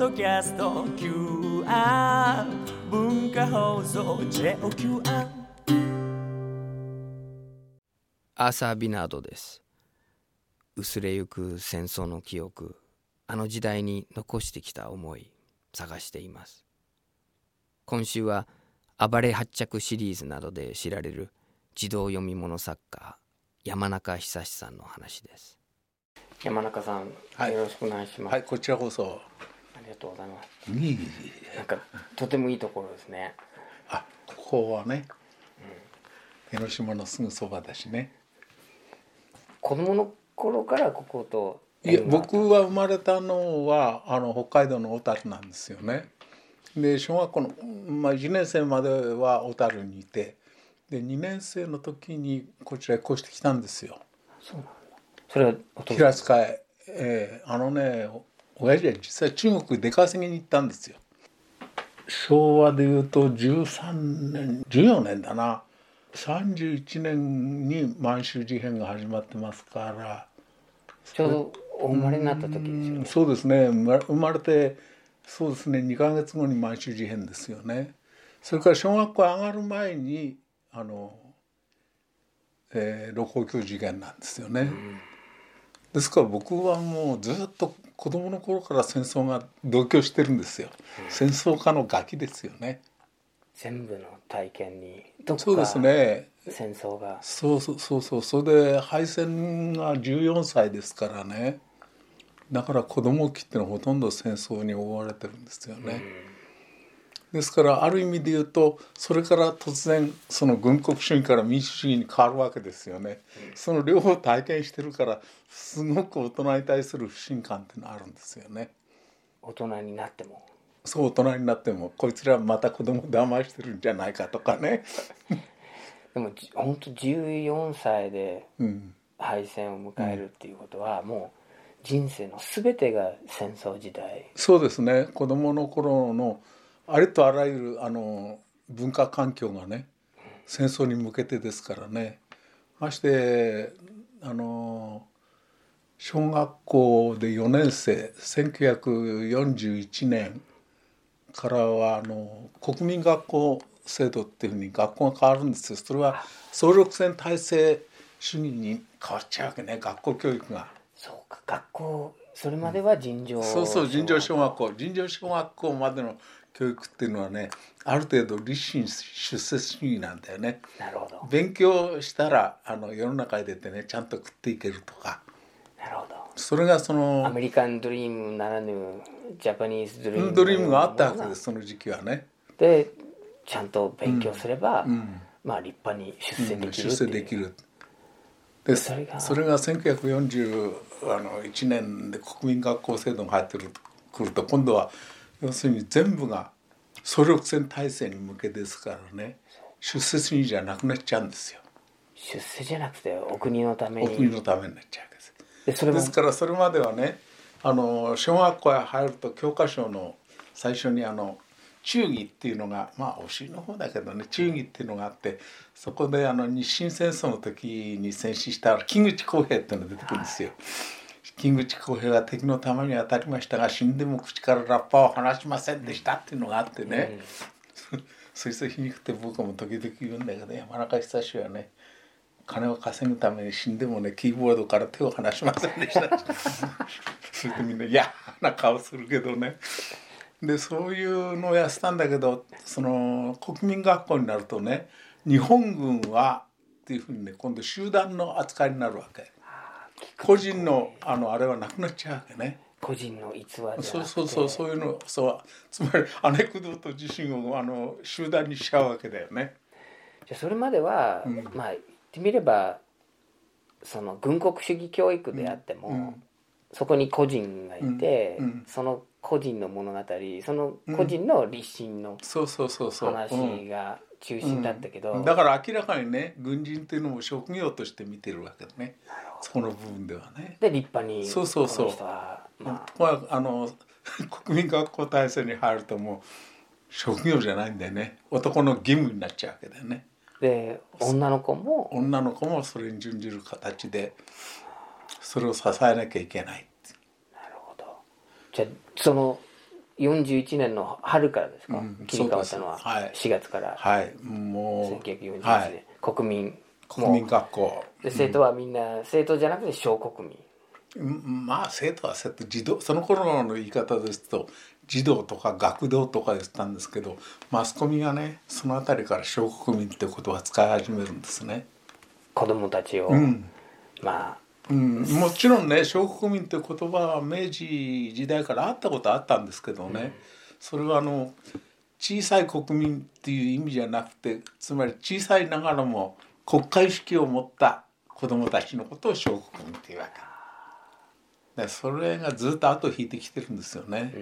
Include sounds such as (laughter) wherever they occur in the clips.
ドキャスト QR 文化放送 JOQR アー。サー・ビナードです。薄れゆく戦争の記憶あの時代に残してきた思い探しています。今週は暴れ発着シリーズなどで知られる児童読み物作家山中久志さんの話です。山中さん、はい。よろしくお願いします、はい、こちらこそ。ありがとうございます。いいなんかとてもいいところですね。あ、ここはね、江ノ島のすぐそばだしね。子供の頃からここといや、僕は生まれたのはあの北海道の小樽なんですよね。で、小学校のまあ1年生までは小樽にいて、で2年生の時にこちらへ越してきたんですよ。それはお父さん。平塚へ、えーあのね親父は実際中国へ出稼ぎに行ったんですよ。昭和でいうと13年14年だな。31年に満州事変が始まってますから。ちょうどお生まれになった時ですようんねそうですね。生まれてそうですね。2ヶ月後に満州事変ですよね。それから小学校上がる前にあの、えー、盧溝橋事件なんですよね、ですから僕はもうずっと子供の頃から戦争が同居してるんですよ、戦争家のガキですよね。全部の体験にどそうですこかね。戦争が。そうそうそうそう。それで敗戦が14歳ですからね。だから子供期ってのはほとんど戦争に追われてるんですよね、ですからある意味で言うとそれから突然その軍国主義から民主主義に変わるわけですよね、その両方体験してるからすごく大人に対する不信感っていうのはあるんですよね。大人になっても。そう大人になってもこいつらまた子供騙してるんじゃないかとかね。でもじ本当14歳でうん。敗戦を迎えるっていうことは、もう人生の全てが戦争時代。そうですね。子供の頃のありとあらゆるあの文化環境がね戦争に向けてですからね。ましてあの小学校で4年生1941年からはあの国民学校制度っていうふうに学校が変わるんですよ。それは総力戦体制主義に変わっちゃうわけね。学校教育が。そうか。学校それまでは尋常そうそう尋常小学校。尋常小学校までの教育っていうのはねある程度立身出世主義なんだよね。なるほど。勉強したらあの世の中に出てねちゃんと食っていけるとか。なるほど。それがそアのメリカンドリームならぬジャパニーズドリームドリームがあったわけですその時期はね、でちゃんと勉強すれば、うん。まあ立派に出世うんできる出っていう、世できる。でそれが。それが1941年で国民学校制度が入ってるくると今度は要するに全部が総力戦体制に向けですからね出世主義じゃなくなっちゃうんですよ。出世じゃなくてお国のためお国にのためになっちゃうわけです。でそれも。ですからそれまではねあの小学校へ入ると教科書の最初にあの忠義っていうのがまあお尻の方だけどね忠義っていうのがあってそこであの日清戦争の時に戦死した木口公平っていうのが出てくるんですよ。木口公平は敵の弾に当たりましたが死んでも口からラッパを離しませんでしたっていうのがあってね、そいつ皮肉って僕も時々言うんだけど山中久志はね金を稼ぐために死んでもねキーボードから手を離しませんでした。(laughs) それでみんな嫌な顔するけどね。でそういうのをやってたんだけどその国民学校になるとね日本軍はっていうふうにね今度集団の扱いになるわけ個人のあのあれはなくなっちゃうわけね。個人の逸話そうそうそうそういうのそうつまりアネクドート自身をあの集団にしちゃうわけだよね。じゃあそれまでは、うん。まあ言ってみればその軍国主義教育であっても、うん。そこに個人がいて、うん。うん。その個人の物語その個人の立身のそうそうそうそう、うん話が中心だったけど、だから明らかにね軍人っていうのも職業として見てるわけだねそこの部分ではね。で立派にそうそうそう。まあ、まあ、あの (laughs) 国民学校体制に入るともう職業じゃないんだよね。男の義務になっちゃうわけだよね。で女の子も。女の子もそれに準じる形でそれを支えなきゃいけない。なるほど。じゃあその41年の春からですか、うん切り替わったのは？そうです。はい。4月から。はい。もう1941年、はい。国民国民学校で生徒はみんな生徒じゃなくて小国民。うんまあ生徒は生徒児童その頃の言い方ですと児童とか学童とか言ってたんですけどマスコミがねその辺りから小国民って言葉を使い始めるんですね。子供たちを、ん。まあうん、もちろんね小国民って言葉は明治時代からあったことあったんですけどね、それはあの小さい国民っていう意味じゃなくてつまり小さいながらも国家意識を持った子供たちのことを小国民っていうわけでそれがずっと後を引いてきてるんですよね。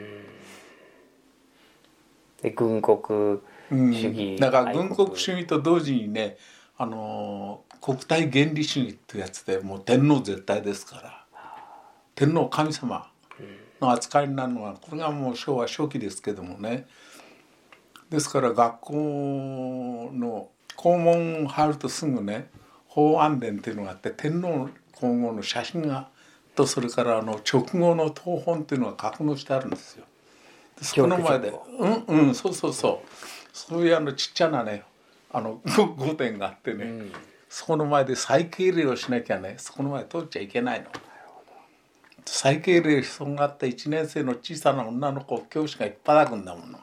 で軍国うん。主義、だから軍国主義と同時にねあの国体原理主義っていうやつでもう天皇絶対ですから。天皇神様の扱いになるのはこれがもう昭和初期ですけどもね。ですから学校の校門入るとすぐね法安殿っていうのがあって天皇皇后の写真がとそれからあの直後の東本っていうのが格納してあるんですよ。でそこの前で教うんうんそうそうそうそういうあのちっちゃなねあの (laughs) 御殿があってね、そこの前で再敬礼をしなきゃねそこの前通っちゃいけないの。再敬礼しそうがあった1年生の小さな女の子教師がいっぱいくんだもの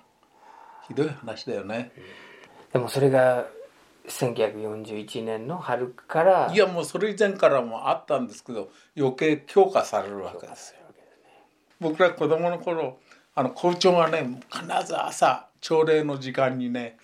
ひどい話だよね。でもそれが1941年の春からいやもうそれ以前からもあったんですけど余計強化されるわけですよ。僕ら子供の頃あの校長がね必ず朝朝礼の時間にね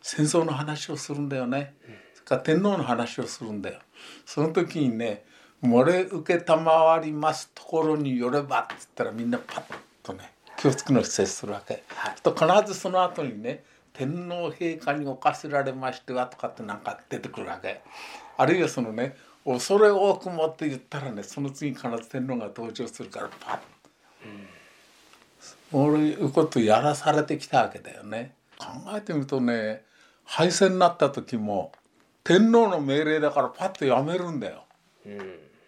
戦争の話をするんだよね。それから天皇の話をするんだよ。その時にね「漏れ受けたまわりますところによれば」って言ったらみんなパッとね気をつくのを接するわけ。と必ずその後にね「天皇陛下に侵せられましては」とかってなんか出てくるわけ。あるいはそのね「恐れ多くも」って言ったらねその次に必ず天皇が登場するからパッと。そういうことやらされてきたわけだよね。考えてみるとね敗戦になった時も天皇の命令だからパッとやめるんだよ、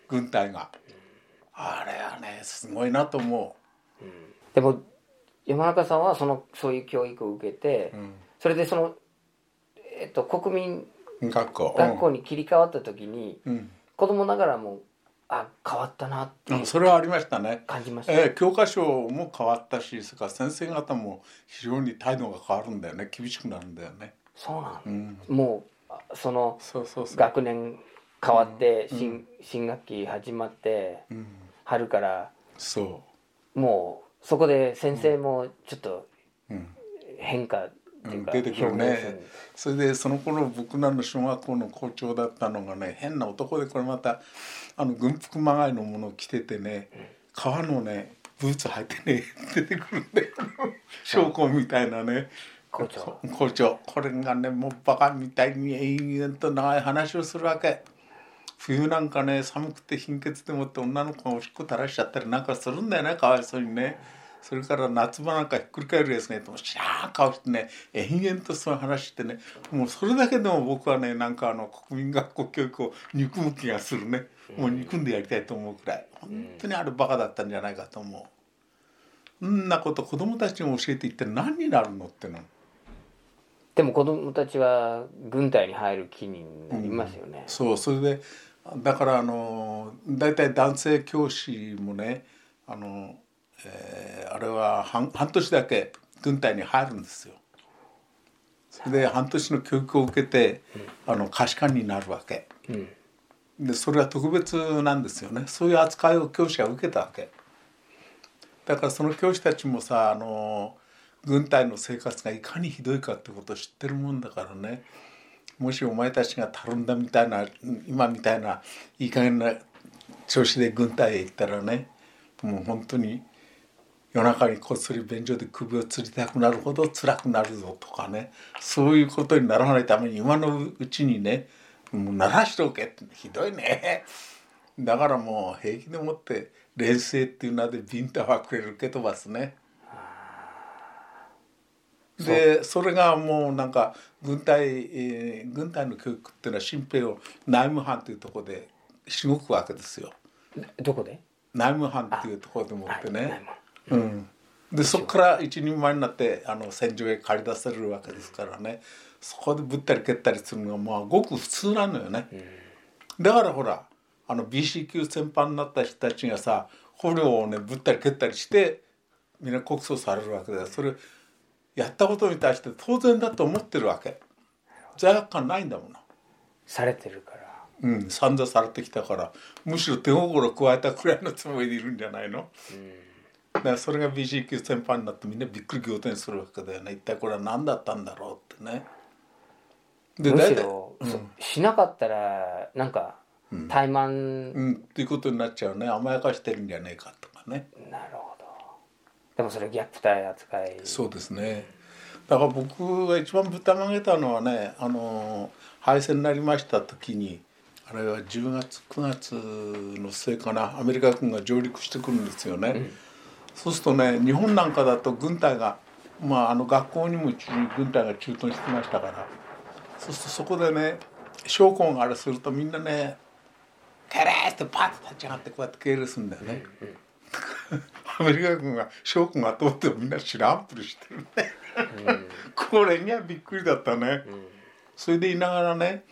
軍隊が。あれはねすごいなと思でも山中さんはそのそういう教育を受けて、それでその、えっと、国民う学校。学校に切り替わった時に、うん。子供ながらもあ変わったなってうん、それはありましたね。感じました、えー教科書も変わったしそれから先生方も非常に態度が変わるんだよね。厳しくなるんだよね。そうなの、うん、もうあそのそうそうそう。学年変わって新,、新学期始まってうん、春からそもうそこで先生もちょっとう。うん。変化っていうか、出てくるね。それでその頃僕らの小学校の校長だったのがね変な男でこれまたあの軍服まがいのものを着ててね革のねブーツ履いてね (laughs) 出てくるんだよ将校みたいなね。校長。校長。これがねもうバカみたいに延々と長い話をするわけ冬なんかね寒くて貧血でもって女の子がおしっこ垂らしちゃったりなんかするんだよねかわいそうにね。それから夏場なんかひっくり返るやつねとしらー顔してね延々とそういう話してね。もうそれだけでも僕はねなんかあの国民学校教育を憎む気がするね。もう憎んでやりたいと思うくらい。本当にあれバカだったんじゃないかと思う。そんなこと子供たちに教えて一体何になるのっての。でも子供たちは軍隊に入る気になりますよね、そうそれでだからあの大体男性教師もねあの、えーあれは半半年だけ軍隊に入るんですよ。それで半年の教育を受けてあの可視官になるわけ。うん。でそれは特別なんですよね。そういう扱いを教師は受けたわけ。だからその教師たちもさあの軍隊の生活がいかにひどいかってことを知ってるもんだからねもしお前たちがたるんだみたいな今みたいないい加減な調子で軍隊へ行ったらねもう本当に夜中にこっそり便所で首を吊りたくなるほど辛くなるぞとかねそういうことにならないために今のうちにねもう鳴らしておけってひどいね。だからもう平気でもって連星っていう名でビンタはくれるけ飛ばすね。でそれがもうなんか軍隊、えー軍隊の教育っていうのは新兵を内務班というところでしごくわけですよ。どこで？内務班っていうところでもってね、はいうん、でそこから一人前になってあの戦場へ駆り出せるわけですからね。そこでぶったり蹴ったりするのがまあごく普通なのよね、だからほらあの BC 級戦犯になった人たちがさ捕虜をねぶったり蹴ったりしてみんな告訴されるわけだよ。それやったことに対して当然だと思ってるわけ。罪悪感ないんだもの。されてるから。うん散々されてきたから。むしろ手心加えたくらいのつもりでいるんじゃないの、だからそれが級戦犯になってみんなびっくり仰天するわけだよね。一体これは何だったんだろうってね。でむしろ、そしなかったらなんか怠慢、うん。っていうことになっちゃうね。甘やかしてるんじゃねえかとかね。なるほどでもそれ虐待扱いそうですねだから僕が一番ぶったまげたのはねあの敗戦になりました時にあれは10月9月の末かなアメリカ軍が上陸してくるんですよね、そうするとね日本なんかだと軍隊がまああの学校にも軍隊が駐屯してましたからそうするとそこでね将校があれするとみんなね「ケレー!」ってパッと立ち上がってこうやって敬礼するんだよね。アメリカ軍が将校が通ってもみんな知らんぷりしてるね。これにはびっくりだったね。それでいながらね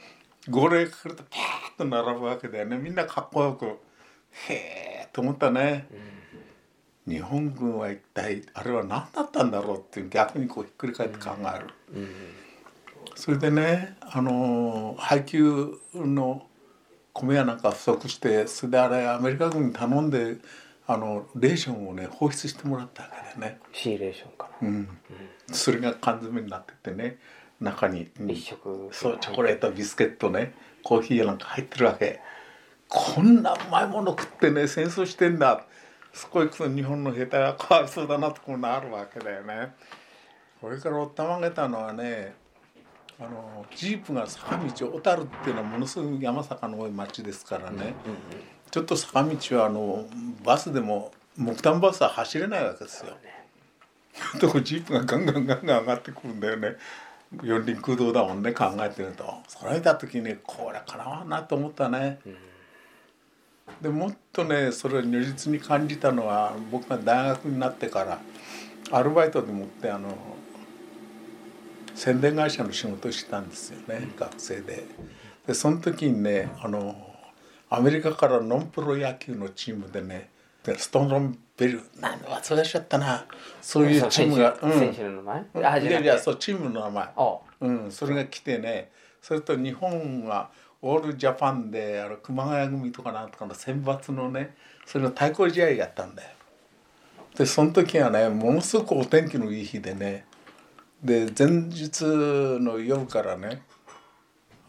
号令かかるとピャーッと並ぶわけだよね。みんなかっこよくへえと思ったね、日本軍は一体あれは何だったんだろうっていう逆にこうひっくり返って考える、それでねあの配給の米やなんか不足してそれであれアメリカ軍に頼んであのレーションをね放出してもらったわけだよね、シーレーションかな、うん、それが缶詰になっててね中に、うん。一食そうチョコレートビスケットねコーヒーなんか入ってるわけ。こんなうまいもの食ってね戦争してんだ。そこ行くと日本の兵隊はかわいそうだなとこうなるわけだよね。これからおったまげたのはねあのジープが坂道小樽っていうのはものすごい山坂の多い町ですからね、ちょっと坂道はあのバスでも木炭バスは走れないわけですよ。とこジープがガンガンガンガン上がってくるんだよね。四輪駆動だもんね考えてると。それ見た時にこれかなわんなと思ったね、でもっとねそれを如実に感じたのは僕が大学になってからアルバイトでもってあの宣伝会社の仕事をしてたんですよね、学生で。でその時にねあのアメリカからノンプロ野球のチームでねでストーンベルなんだ忘れちゃったな。そういうチームが選手選手の名前、あいやいやそうチームの名前。あ。うんそれが来てねそれと日本はオールジャパンであの熊谷組とかなんとかの選抜のねそれの対抗試合やったんだよ。でその時はねものすごくお天気のいい日でねで前日の夜からね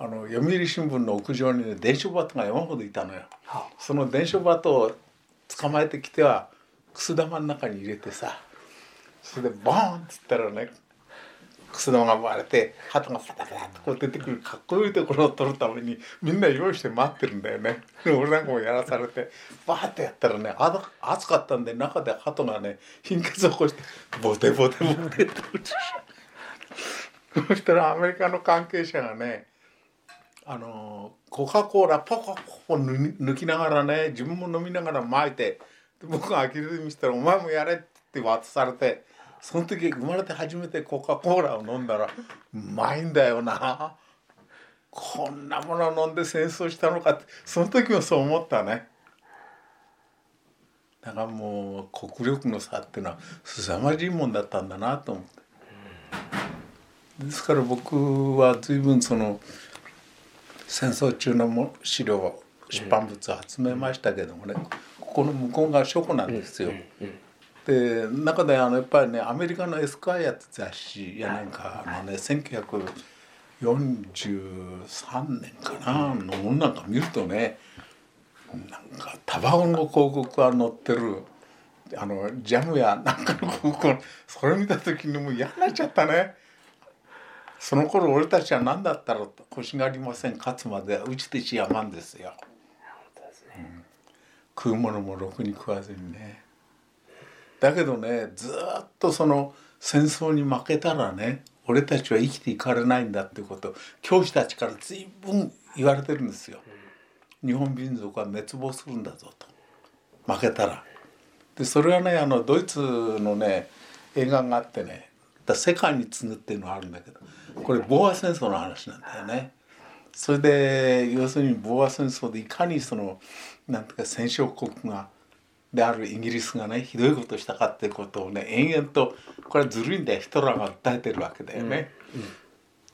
あの読売新聞の屋上にね伝書バトが山ほどいたのよ。はその伝書バトを捕まえてきてはくす玉の中に入れてさそれでボーンっつったらねくす玉が割れて鳩がパタパタとこう出てくるかっこいいところを撮るためにみんな用意して待ってるんだよね。で俺なんかもやらされてバーってやったらねあ暑かったんで中で鳩がね貧血を起こしてボテボテボテって落ちそしたらアメリカの関係者がねあのコカ・コーラポコポコ抜きながらね自分も飲みながら巻いて僕が呆れて見せたら「お前もやれ」って渡されてその時生まれて初めてコカ・コーラを飲んだらうまいんだよな。こんなもの飲んで戦争したのかってその時もそう思ったね。だからもう国力の差っていうのは凄まじいもんだったんだなと思って。ですから僕は随分その戦争中のも資料出版物を集めましたけどもね、ここの向こうが書庫なんですよ。で中であのやっぱりねアメリカの「エスクワイア」って雑誌やなんかあのね1943年かなのものなんか見るとねなんかタバコの広告が載ってるあのジャムやなんかの広告それ見た時にもう嫌になっちゃったね。その頃俺たちは何だったろうと腰がありません。勝つまで打ち手しやまんですよ。本当ですね、食うものもろくに食わずにね。だけどねずっとその戦争に負けたらね俺たちは生きていかれないんだってこと教師たちから随分言われてるんですよ。日本民族は滅亡するんだぞと。負けたら。でそれはねあのドイツのね映画があってね「だ世界に次ぐ」っていうのがあるんだけどこれ防亜戦争の話なんだよね。それで要するに防亜戦争でいかにそのなんていうか戦勝国がであるイギリスがねひどいことしたかっていうことをね延々とこれはずるいんだよヒトラーが訴えてるわけだよね。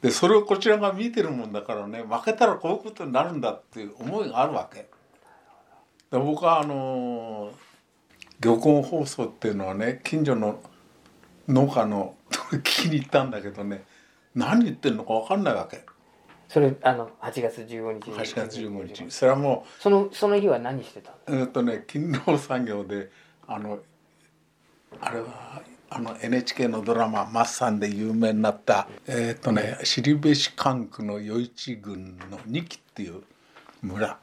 でそれをこちらが見てるもんだからね負けたらこういうことになるんだっていう思いがあるわけ。で僕はあの漁港放送っていうのはね近所の農家の (laughs) 聞きに行ったんだけどね何言ってるのか分かんないわけ。それあの8月15日。8月15日。それはもそのその日は何してたえっとね勤労作業であのあれはあの NHK のドラマ「マッサン」で有名になったえっとね後志管区の余市郡の二木っていう村。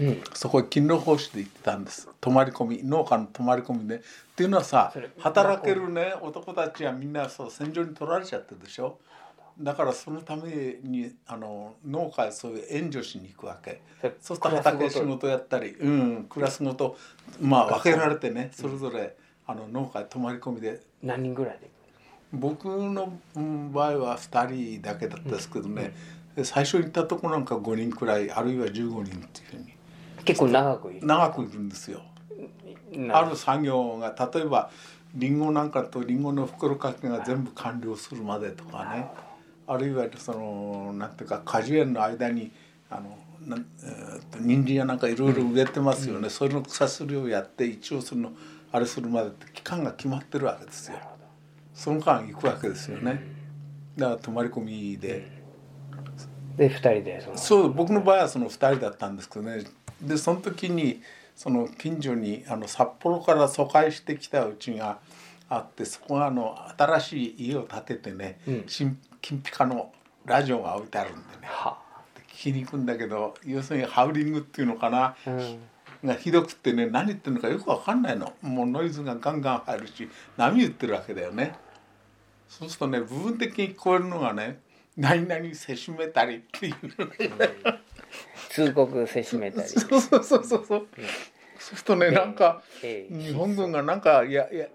うん。そこへ勤労奉仕で行ってたんです。泊まり込み農家の泊まり込みで。っていうのはさ働けるね男たちはみんなそう戦場に取られちゃってるでしょだからそのためにあの農家へそういう援助しに行くわけ。そうすると畑仕事やったりうんクラスごとまあ分けられてねそれぞれあの農家へ泊まり込みで。何人ぐらいで？僕のうん場合は2人だけだったですけどね、で最初に行ったとこなんか5人くらいあるいは15人っていうふうに。結構長くいる。長くいるんですよ。なある作業が例えばリンゴなんかとリンゴの袋かけが全部完了するまでとかねあるいはそのなんていうか果樹園の間にあのなんえーと人参やなんかいろいろ植えてますよね、それの草すりをやって一応そのあれするまでって期間が決まってるわけですよ。その間行くわけですよね。だから泊まり込みで。で2人でその。そう僕の場合はその2人だったんですけどね。でその時にその近所にあの札幌から疎開してきたうちがあってそこがあの新しい家を建ててね、うん。新金ピカのラジオが置いてあるんでね。はで聞きに行くんだけど要するにハウリングっていうのかな、うん。がひどくってね何言ってるのかよくわかんないの。もうノイズがガンガン入るし波打ってるわけだよね。そうするとね部分的に聞こえるのがね「何々せしめたり」っていうのね通告せしめたり。そうそうそうそう。そう。そうするとね、なんかええ。日本軍がなんかやや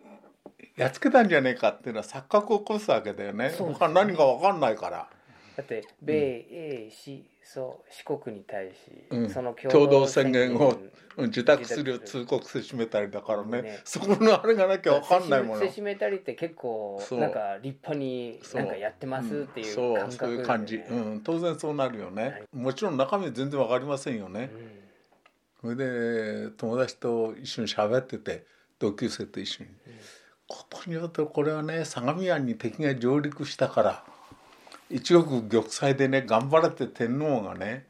やっつけたんじゃねえかっていうのは錯覚を起こすわけだよね。そうですね。他何かわかんないから。だって米英四そう四国に対し、うん。その共同宣言をうん受託するよ通告せしめたりだからね。ね。そこのあれがなきゃわかんないもの。せしめたりって結構そう。なんか立派にそう。なんかやってますっていうそう。感覚そういう感じ、ですよねうん、当然そうなるよね、もちろん中身は全然わかりませんよね、それで友達と一緒に喋ってて同級生と一緒に、ことによってこれはね相模湾に敵が上陸したから一億玉砕でね頑張れて天皇がね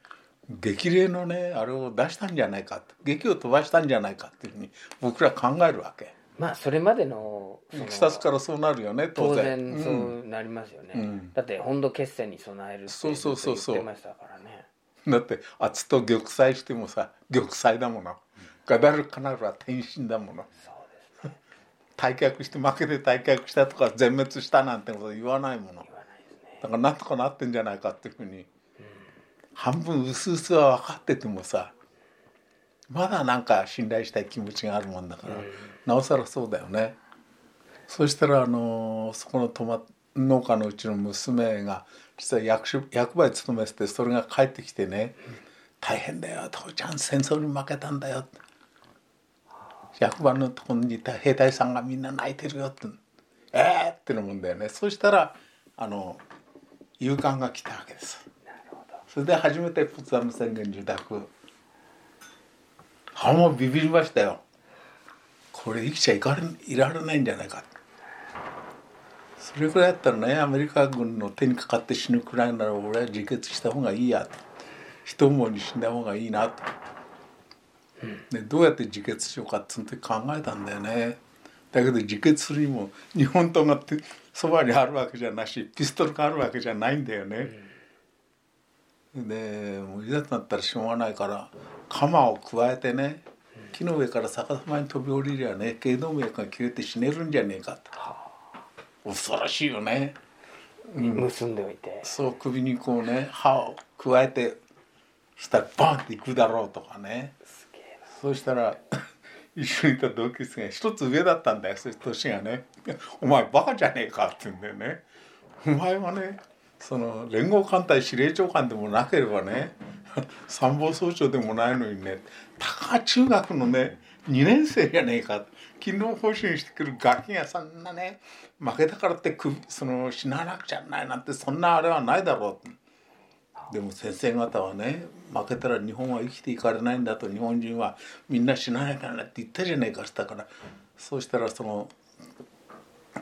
激励のねあれを出したんじゃないか劇を飛ばしたんじゃないかっていうふうに僕ら考えるわけ。まあそれまでのいきさつからそうなるよね当当然。そうなりますよね、うん。だって本土決戦に備えるってそうそうそうそう。言ってましたからね。だって圧と玉砕してもさ玉砕だもの。ガダルカナルは天心だもの。そう退却して負けて退却したとか全滅したなんてこと言わないもの。ねだからなんとかなってんじゃないかっていうふうに、半分うすうすは分かっててもさまだなんか信頼したい気持ちがあるもんだから、なおさらそうだよね。そしたらあのそこのトマ農家のうちの娘が実は役所役場に勤めててそれが帰ってきてね「大変だよ父ちゃん戦争に負けたんだよ」って役場のところにいた兵隊さんがみんな泣いてるよって「えー!」ってのもんだよね。そしたらあの勇敢が来たわけです。それで初めてポツダム宣言受諾あもうビビりましたよ。これ生きちゃいかれいられないんじゃないか。それくらいだったらねアメリカ軍の手にかかって死ぬくらいなら俺は自決した方がいいや。と一思いに死んだ方がいいなと、でどうやって自決しようかってその時考えたんだよね。だけど自決するにも日本刀がってそばにあるわけじゃなしピストルがあるわけじゃないんだよね、でもういざとなったらしょうがないから鎌を加えてね木の上から逆さまに飛び降りりゃね頸動脈が切れて死ねるんじゃねえかと。恐ろしいよね。結んでおいて。そう首にこうね刃を加えてそしたらバンっていくだろうとかねそうしたら (laughs) 一緒にいた同級生が一つ上だったんだよ。そ年がね「(laughs) お前バカじゃねえか」って言うんだよね。お前はねその連合艦隊司令長官でもなければね (laughs) 参謀総長でもないのにねたか中学のね2年生じゃねえか。勤労報酬にしてくるガキがそんなね負けたからってその死ななくちゃないなんてそんなあれはないだろう。でも先生方はね負けたら日本は生きていかれないんだと日本人はみんな死なないからなって言ったじゃねえかしたからそうしたらその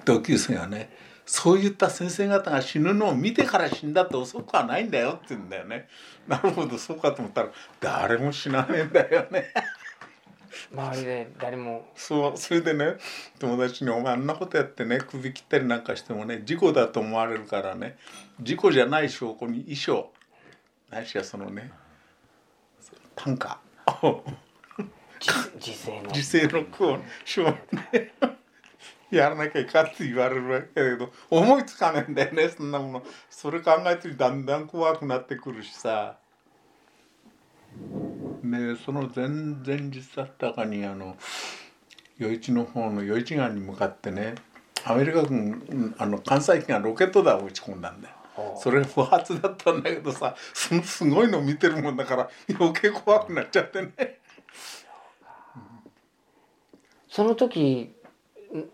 同級生がねそういった先生方が死ぬのを見てから死んだって遅くはないんだよって言うんだよね。なるほどそうかと思ったら誰も死なねえんだよね。周りで誰も。そうそれでね友達に「お前あんなことやってね首切ったりなんかしてもね事故だと思われるからね事故じゃない証拠に遺書ないしはそのね短歌。(laughs) 時勢の。時勢の句を書ね (laughs) やらなきゃいかって言われるわけだけど思いつかねえんだよねそんなもの。それ考えてだんだん怖くなってくるしさ。ねその前前日だったかにあの余市の方の余市川に向かってねアメリカ軍あの関西機がロケット弾を撃ち込んだんだよ。それ不発だったんだけどさそのすごいの見てるもんだから余計怖くなっちゃってね。その時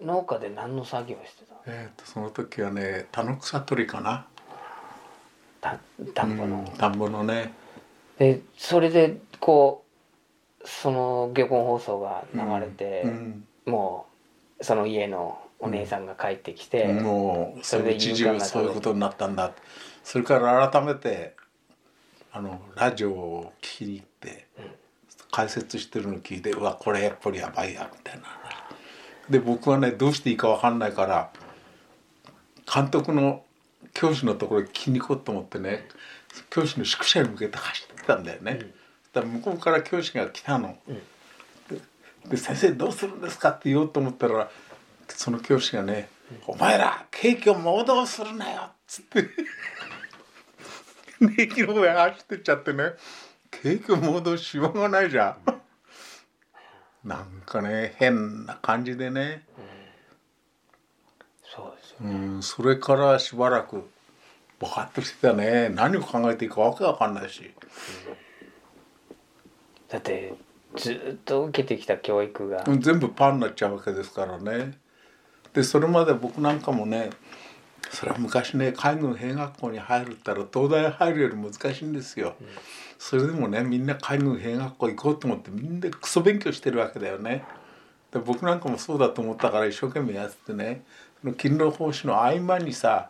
農家で何の作業してたえー、とその時はね田の草取りかな。た田んぼの、うん田んぼのね。でそれでこうその漁港放送が流れて、うん。もうその家のお姉さんが帰ってきて、もうそそれでれ一中そういうことになったんだ。それから改めてあのラジオを聞きに行って、解説してるの聞いてうわこれやっぱりやばいやみたいな。で僕はねどうしていいか分かんないから監督の教師のところに聞きに行こうと思ってね教師の宿舎に向けて走ってたんだよね、だから向こうから教師が来たの、でで先生どうするんですか?」って言おうと思ったらその教師がね「お前らケーキを盲導するなよ」っつって。で駅の上走ってっちゃってね。ケーキを盲導しようがないじゃん。なんかね変な感じでね、そうですようん、それからしばらくバカッとしてたね。何を考えていいかわけわかんないし。だってずっと受けてきた教育が、全部パンになっちゃうわけですからね。でそれまで僕なんかもねそれは昔ね海軍兵学校に入るったら東大入るより難しいんですよ。それでもねみんな海軍兵学校行こうと思ってみんなクソ勉強してるわけだよね。で僕なんかもそうだと思ったから一生懸命やってねその勤労奉仕の合間にさ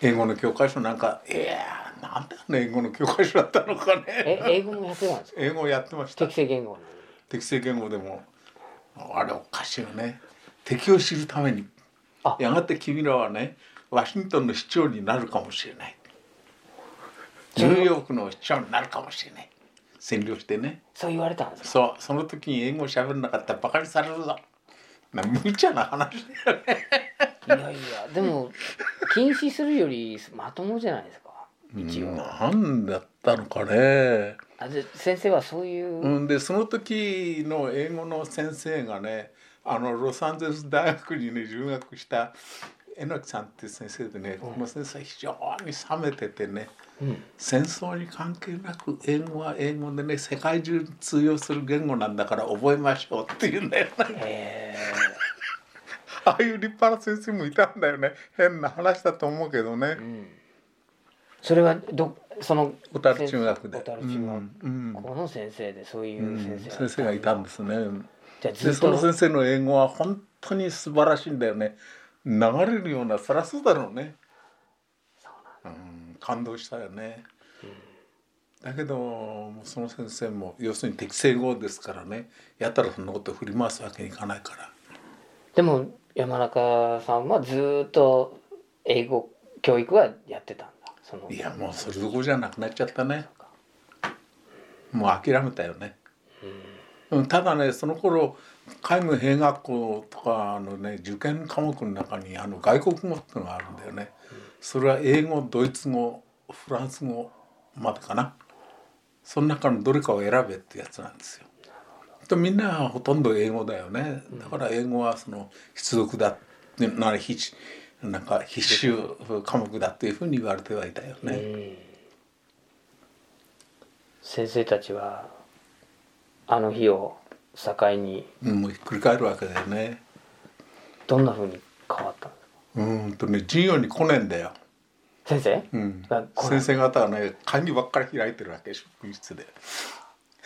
英語の教科書なんかいやーなんであの英語の教科書だったのかね。え英語もやってたんですか？英語やってました。適正言語。適正言語でもあれおかしいよね敵を知るためにあ。やがて君らはねワシントンの市長になるかもしれない。ニューヨークの市長になるかもしれない。占領してね。そう言われたんですか？そう。その時に英語喋らなかったらバカにされるぞ。な無茶な話だよね。いやいやでも禁止するよりまともじゃないですか？一応、なんだったのかね。あで先生はそういう、うん、でその時の英語の先生がねあのロサンゼルス大学にね留学した榎木さんっていう先生でね、この先生は非常に冷めててね、うん。戦争に関係なく英語は英語でね世界中に通用する言語なんだから覚えましょうっていうんだよねえああいう立派な先生もいたんだよね。変な話だと思うけどね。ー、うん、それはどその小樽中学で。小樽中うん。学校の先生でそういう先生がいたんですねじゃあずそのと先生の英語は本当に素晴らしいんだよね。流れるようなそりゃそうだろうね。うん感動したよね、だけどその先生も要するに適正語ですからね。やったらそんなこと振り回すわけにいかないから。でも山中さんはずっと英語教育はやってたんだ。その。いやもうそれどころじゃなくなっちゃったね。もう諦めたよね、うん、ただねその頃海軍兵学校とかのね受験科目の中にあの外国語っていうのがあるんだよね、それは英語ドイツ語フランス語までかな。その中のどれかを選べってやつなんですよ。とみんなほとんど英語だよね。だから英語はその必読だなら必なんか必修科目だっていうふうに言われてはいたよね。うん。先生たちはあの日を境にうん、もうひっくり返るわけだよね。どんな風に変わったんですかうーんとね授業に来ねえんだよ。先生、うん先生方はね会議ばっかり開いてるわけ職員室で。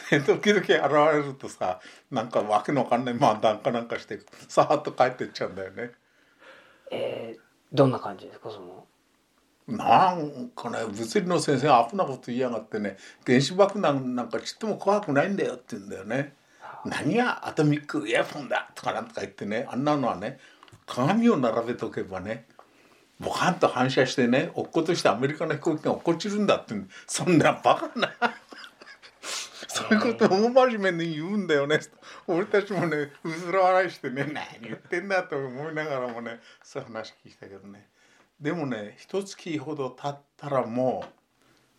(laughs) 時々現れるとさなんかわけのわかんない漫談かなんかしてさーっと帰ってっちゃうんだよね。えーどんな感じですか？そのなんかね物理の先生がアホなこと言いやがってね原子爆弾なんかちっとも怖くないんだよって言うんだよね。何がアトミックイヤホンだとかなんとか言ってねあんなのはね鏡を並べとけばねボカンと反射してね落っことしてアメリカの飛行機が落っこちるんだってそんなバカな (laughs) そういうことを大真面目に言うんだよね俺たちもねうずら笑いしてね何言ってんだと思いながらもねそういう話聞いたけどねでもね一月ほど経ったらもう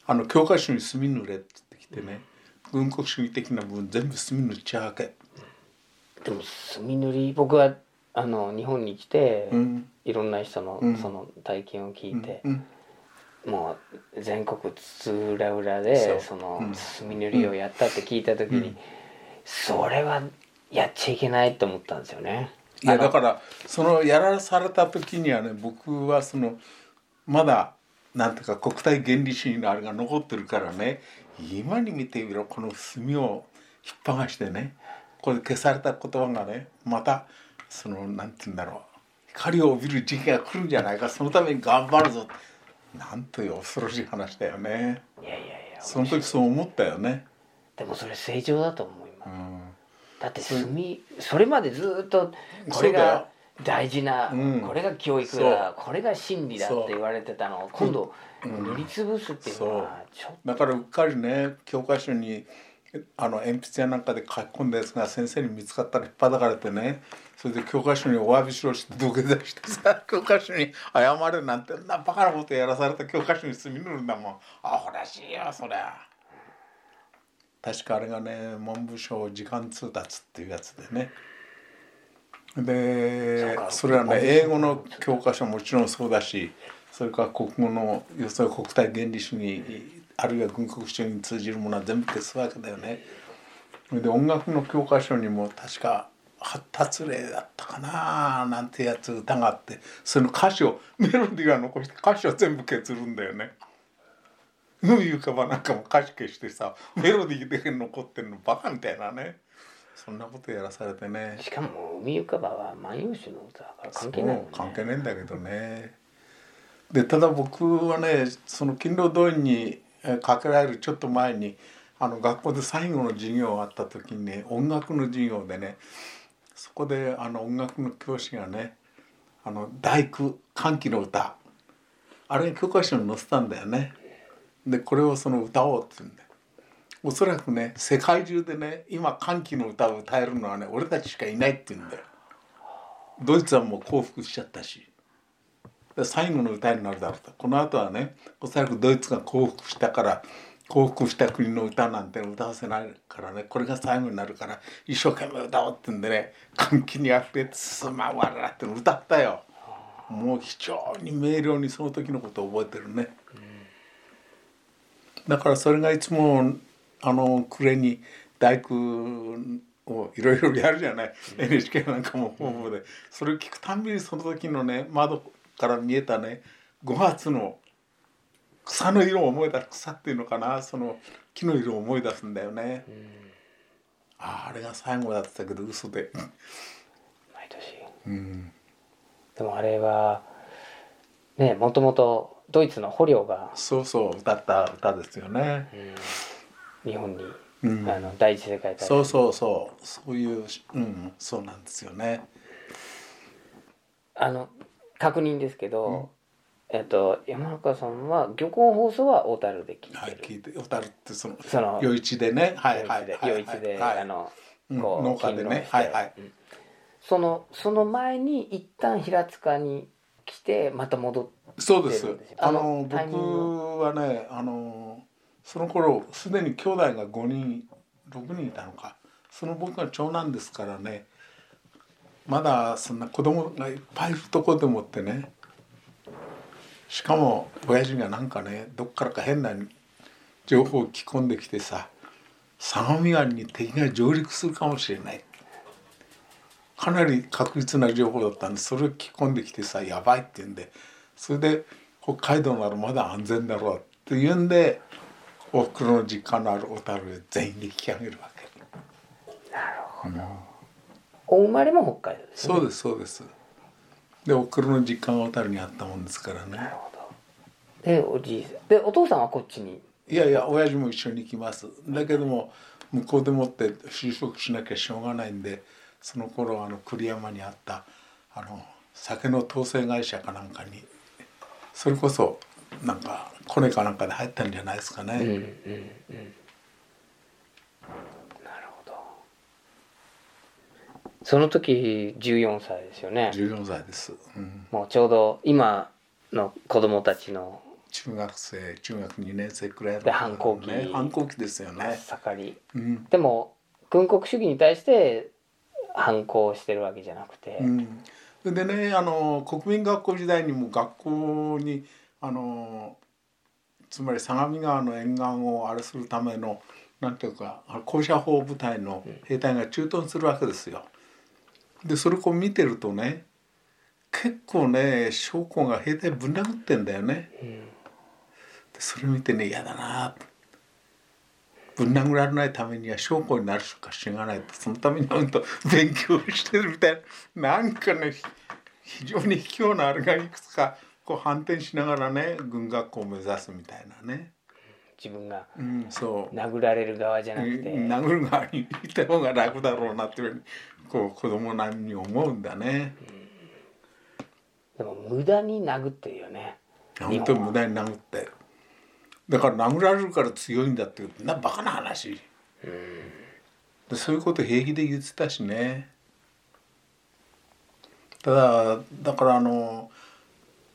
あの教科書に墨塗れって言ってきてね、軍国主義的な部分全部墨塗っちゃうわけ。でも墨塗り僕はあの日本に来て、うん。いろんな人の、うん。その体験を聞いて、うん。もう全国津々浦々でそのうん。墨塗りをやったって聞いた時に、うん。それはやっちゃいけないと思ったんですよね。いやだからそのやらされた時にはね僕はそのまだなんていうか国体原理主義のあれが残ってるからね今に見てみろこの墨を引っ剥がしてねこれ消された言葉がねまたそのなんて言うんだろう光を帯びる時期が来るんじゃないかそのために頑張るぞなんという恐ろしい話だよねいやいやいやその時そう思ったよね。でもそれ正常だと思います。うんだって墨それまでずっとこれが大事な、うん。これが教育だこれが真理だって言われてたのを今度うん。塗りつぶすっていうのはちょっだからうっかりね教科書にあの鉛筆やなんかで書き込んだやつが先生に見つかったら引っ張かれてねそれで教科書にお詫びしろして土下座してさ (laughs) 教科書に謝れなんてんなバカなことやらされた教科書に墨塗るんだもん。アホらしいよそりゃ確かあれがね文部省時間通達っていうやつでねでそれはね英語の教科書もちろんそうだしそれから国語の要するに国体原理主義あるいは軍国主義に通じるものは全部消すわけだよね。で音楽の教科書にも確か発達例だったかななんてやつ歌があってその歌詞をメロディーは残して歌詞を全部削るんだよね。海浮かばなんかも歌詞消してさメロディーだけ残ってんのバカみたいなね。そんなことやらされてね。としかも「海浮かば」は「万葉集」の歌だから関係ないね。関係ねえんだけどね。でただ僕はねその勤労動員にえーかけられるちょっと前にあの学校で最後の授業があった時にね音楽の授業でねそこであの音楽の教師がねあの大工歓喜の歌。あれ教科書に載せたんだよねでこれをその歌おうって言うんだよ。おそらくね世界中でね今歓喜の歌を歌えるのはね俺たちしかいないって言うんだよ。ドイツはもう降伏しちゃったし。最後の歌になるだろうと。この後はねおそらくドイツが降伏したから降伏した国の歌なんて歌わせないからねこれが最後になるから一生懸命歌おうってんでね歓喜にあふれて「すまわら」って歌ったよ。もう非常に明瞭にその時のことを覚えてるね、だからそれがいつもあの暮れに大工をいろいろやるじゃない、NHK なんかもホームで。それを聞くたんびにその時のね窓から見えたね5月の草の色を思い出す草っていうのかなその木の色を思い出すんだよね、あああれが最後だったけど嘘で。毎年。うん。でもあれはねもともとドイツの捕虜が、そうそう歌った歌ですよね、うん日本に、うん。あの第一次世界大戦。そうそうそうそういううんそうなんですよね。あの確認ですけど、えっと山中さんは漁港放送は小樽で聞いてる、はい聞いて小樽ってそのその余市でね。はいはいはい夜市で、はいあの農家でね。はいはい。うん。そのその前に一旦平塚に来てまた戻っそうです。あの僕はねあのその頃すでに兄弟が5人6人いたのか。その僕が長男ですからねまだそんな子供がいっぱいいるとこでもってねしかも親父がなんかねどっからか変な情報を聞き込んできてさ相模湾に敵が上陸するかもしれないかなり確実な情報だったんでそれを聞き込んできてさやばいって言うんでそれで北海道ならまだ安全だろうって言うんでおふくろの実家のある小樽へ全員で引き上げるわけ。お生まれも北海道ですね。そうですそうです。でおふくろの実家が小樽にあったもんですからね。なるほど。でおじいさんでお父さんはこっちに？いやいや親父も一緒に行きます。だけども向こうでもって就職しなきゃしょうがないんでその頃あの栗山にあったあの酒の統制会社かなんかにそれこそなんかコネかなんかで入ったんじゃないですかね、うんうんうん。なるほど。その時14歳ですよね。14歳です、うん、もうちょうど今の子供たちの中学生中学2年生くらいので反抗期。ね反抗期ですよね、盛り。うん。でも軍国主義に対して反抗してるわけじゃなくて、うん、でねあの国民学校時代にも学校にあのつまり相模川の沿岸をあれするためのなんていうかあの校舎砲部隊の兵隊が駐屯するわけですよ。でそれこう見てるとね結構ね将校が兵隊ぶん殴ってんだよね。でそれ見てね嫌だなぶん殴られないためには将校になるしかしがないとそのために本当勉強してるみたいな。なんかね非常に卑怯なあれがいくつかこう反転しながらね軍学校を目指すみたいなね、自分がうん、そう。殴られる側じゃなくて、殴る側にいた方が楽だろうなっていうこう子供なりに思うんだね。でも無駄に殴ってるよね。本当に無駄に殴ってだから殴られるから強いんだってなバカな話。でそういうこと平気で言ってたしね。ただだからあの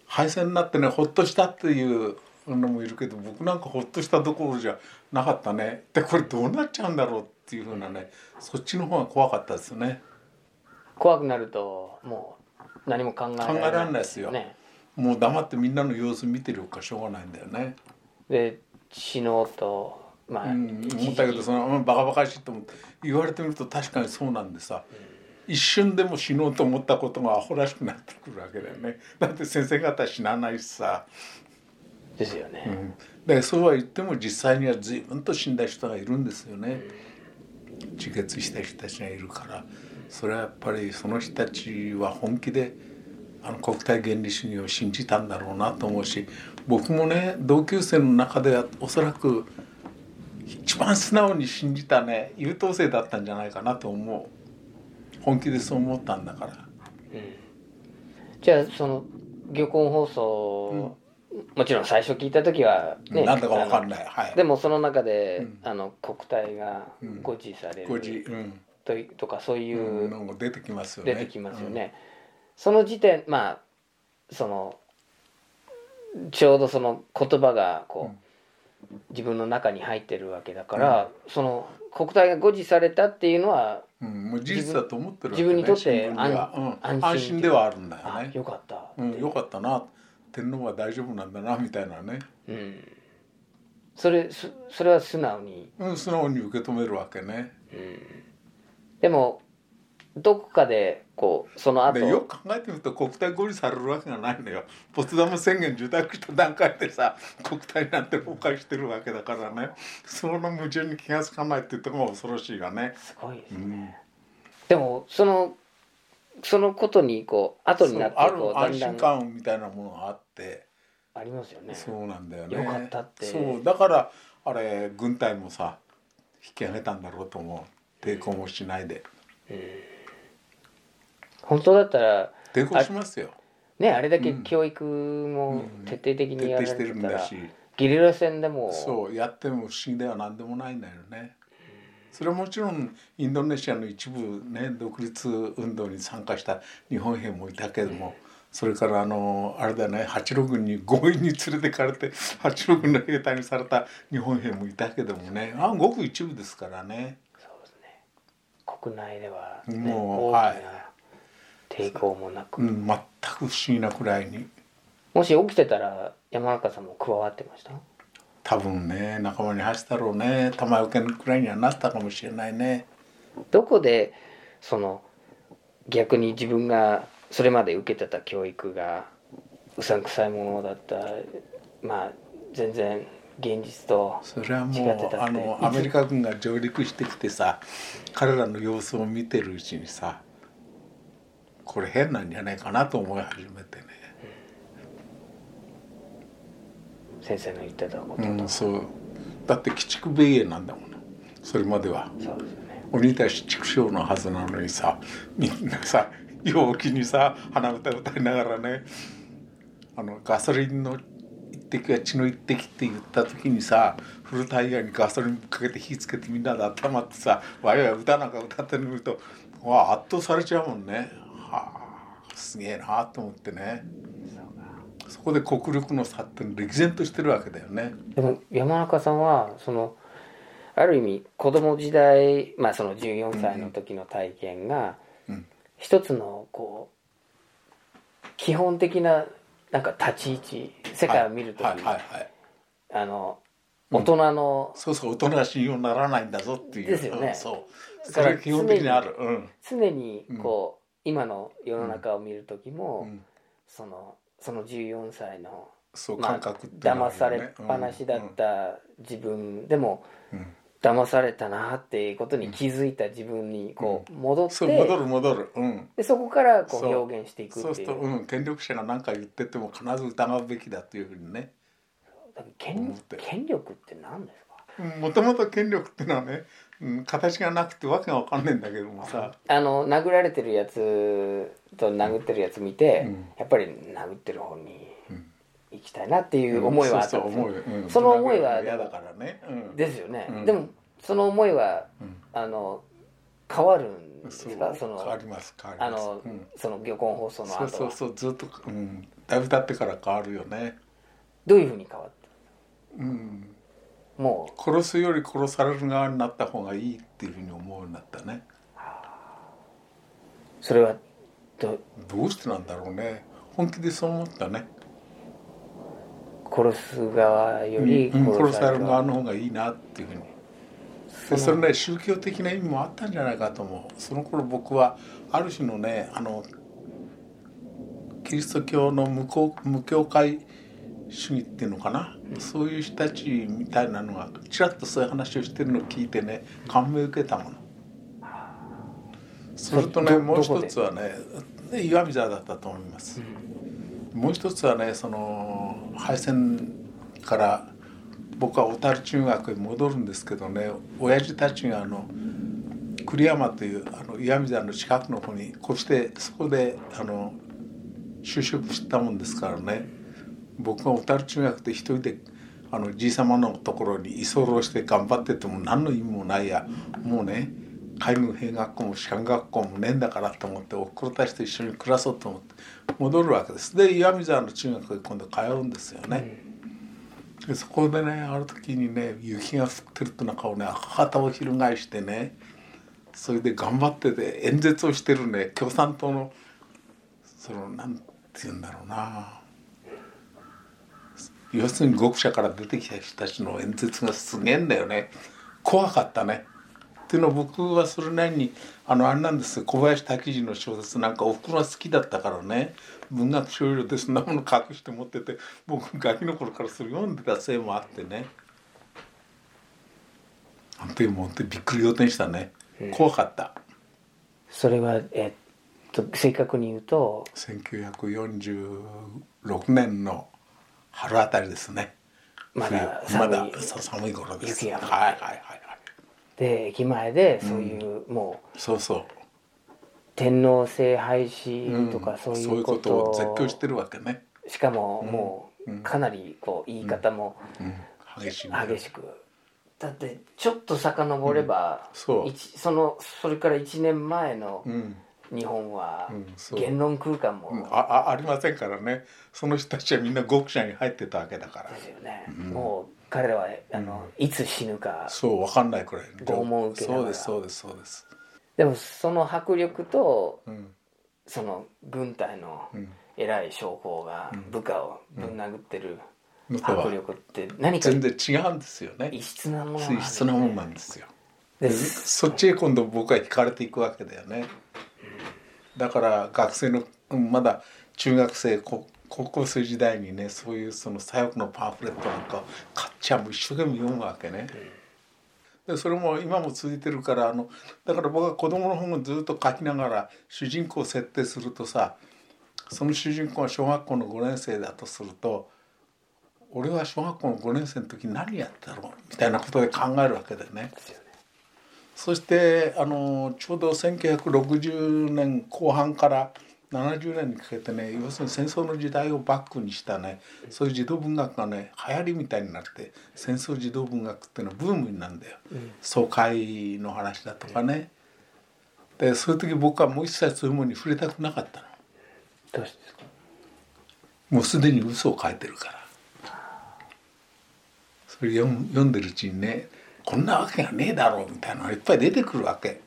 敗戦になってねほっとしたっていうのもいるけど僕なんかほっとしたどころじゃなかったね。でこれどうなっちゃうんだろうっていうふうなねそっちの方が怖かったですね。怖くなるともう何も考えられ考えられないですよ。ねもう黙ってみんなの様子見てるかしょうがないんだよね。で死のうとまあ、うん、思ったけどそのうんバカバカしいと思って言われてみると確かにそうなんでさ、一瞬でも死のうと思ったことがアホらしくなってくるわけだよね。(laughs) だって先生方は死なないしさ、ですよね、うん、でそうは言っても実際には随分と死んだ人がいるんですよね。自決した人たちがいるから。それはやっぱりその人たちは本気であの国体原理主義を信じたんだろうなと思うし僕もね同級生の中ではおそらく一番素直に信じたね優等生だったんじゃないかなと思う本気でそう思ったんだから。じゃあその漁港放送、もちろん最初聞いた時はねなんだかわかんいない。はい。でもその中で、うんあの国体がうん誤字される5時、うん、といとかそういうん、うなんか出てきますよね。出てきますよね。その時点まあそのちょうどその言葉がこう、自分の中に入ってるわけだから、その国体が誤字されたっていうのはうん。うん、もう事実だと思ってるわけ、ね、自分にとって新聞にはうん、安心安心ではあるんだよあね。よかったうん、よかったな。天皇は大丈夫なんだなみたいなね。うんそれそそれは素直にうん、素直に受け止めるわけね。でもどこかでこうその後でよく考えてみると国体合理されるわけがないのよ。ポツダム宣言受諾した段階でさ国体なんて崩壊してるわけだからねその矛盾に気が付かないっていうところが恐ろしいがね。すごいですね、うんでもそのそのことにこう後になってこうだんだん安心感みたいなものがあって。ありますよねそうなんだよね。よかったってそうだからあれ軍隊もさ引き上げたんだろうと思う。抵抗もしないで。本当だったら抵抗しますよ。ねあれだけうん。教育もうん。徹底的にやられてるんてたら、だし、ゲリラ戦でも。そうやっても不思議では何でもないんだよね。それはもちろんインドネシアの一部ね独立運動に参加した日本兵もいたけども、それからあのあれだね八路軍に強引に連れてかれて八路軍の兵隊にされた日本兵もいたけどもね。あごく一部ですからね。そうですね。国内では、ね、もう大きなはい抵抗もなく、うん、全く不思議なくらいに。もし起きてたら山中さんも加わってました？多分ね仲間に走ったろうね。玉受けくらいにはなったかもしれないね。どこでその逆に自分がそれまで受けてた教育がうさんくさいものだったまあ全然現実とそれはも違ってたってうあのアメリカ軍が上陸してきてさ彼らの様子を見てるうちにさこれ変なんじゃないかなと思い始めてね。先生の言ってたことと、うんそう。だって鬼畜米英なんだもんそれまでは。そうですよね。鬼たち畜生のはずなのにさみんなさ陽気にさ鼻歌歌いながらねあのガソリンの一滴は血の一滴って言った時にさフルタイヤにガソリンかけて火つけてみんなで温まってさわいわい歌なんか歌ってるの見るとわあ圧倒されちゃうもんねはあすげえなと思ってね。そこで国力の差って歴然としてるわけだよね。でも山中さんはそのある意味子供時代まあその14歳の時の体験がうん一つのこう基本的ななんか立ち位置世界を見るときはいはいはいあの大人のそうそう大人は信用ならないんだぞっていう。ですよね。うんそう。それが基本的にある。うん。常にこう今の世の中を見る時もうん。そのその14歳のそうまあ感覚っていうのはあ騙されっぱなしだった自分でもうん。うん。騙されたなっていうことに気づいた自分にこう戻って、そう戻る戻る。うん。でそこからこそう。う表現していくそうっていう。するとうん権力者が何か言ってても必ず疑うべきだというふうにね。権権力って何ですか？もともと権力ってのはね、うん、形がなくてわけがわかんないんだけどもさ。あの殴られてるやつと殴ってるやつ見て、うん。やっぱり殴ってる方にうん行きたいなっていう思いはあったんですよ、そうん。その思いは嫌だからね。うん。ですよね、うん。でもその思いはうん。あの変わるんですか？その変わります変わります。あの、うん。その漁港放送の後は。そうそうそうずっと、うん、だいぶ経ってから変わるよね、どういうふうに変わった？うん、も殺すより殺される側になった方がいいっていうふうに思うようになったね。うそれはどどうしてなんだろうね。本気でそう思ったね、殺す側よりうん殺される側。の方がいいなっていうふうに。でそれね宗教的な意味もあったんじゃないかと思う。その頃僕はある種のねあのキリスト教の無教無教会主義っていうのかな、そういう人たちみたいなのがちらっとそういう話をしてるのを聞いてね感銘を受けたもの。それとねどもう一つはねで岩見沢だったと思います、もう一つはねその敗戦から僕は小樽中学へ戻るんですけどね親父たちがあの栗山というあの岩見沢の近くの方に越してそこであの就職したもんですからね僕が小樽中学で一人であのじいさまのところに居候して頑張ってても何の意味もないや。もうね海軍兵学校も士官学校もねえんだからと思っておふくろたちと一緒に暮らそうと思って戻るわけです。で岩見沢の中学へ今度通うんですよね。でそこでねある時にね雪が降ってると中をね赤旗を翻してねそれで頑張ってて演説をしてるね共産党のそのなんて言うんだろうな。要するに極者から出てきた人たちの演説がすげえんだよね。怖かったね。っていうのは僕はそれなりにあのあれなんですよ。小林滝次の小説なんかおふくろが好きだったからね。文学少女でそんなもの隠して持ってて僕ガキの頃からそれ読んでたせいもあってね。あの時も本当にびっくり仰天したね。怖かった。それはえっと正確に言うと1946年の春あたりですね。まだ冬。まだ寒いそう寒い頃です。雪がはいはいはいはい。で駅前でそういう、もうそうそう。天皇制廃止とかそうそういこいううこととを絶叫してるわけね、しかももうん。うかなりこう言い方もうん、激しく。だってちょっと遡れば、そう。一そのそれから1年前のうん日本は言論空間うんもああありませんからね。その人たちはみんな極者に入ってたわけだから。ですよね、もう彼らはあの、いつ死ぬか。そう分かんないくらい拷問を受けそうですそうですそうです。でもその迫力とうん。その軍隊のうん。偉い将校が部下をぶん殴ってる迫力って何か全然違うんですよね。異質なものがある異質なもんなんですよ。でそっちへ今度僕は惹かれていくわけだよねだから学生のまだ中学生高校生時代にねそういうその左翼のパンフレットなんかを買っちゃう一生懸命読むわけねでそれも今も続いてるからあのだから僕は子供の本をずっと書きながら主人公を設定するとさその主人公が小学校の5年生だとすると俺は小学校の5年生の時何やったろうみたいなことで考えるわけだよね。そしてあのちょうど1960年後半から70年にかけてね要するに戦争の時代をバックにしたねそういう児童文学がね流行りみたいになって戦争児童文学っていうのはブームになるんだよ、疎開の話だとかね。でそういう時僕はもう一切そういうものに触れたくなかったの。どうしてですか？もうすでに嘘を書いてるからそれ読んでるうちにねこんなわけがねえだろうみたいなのがいっぱい出てくるわけ。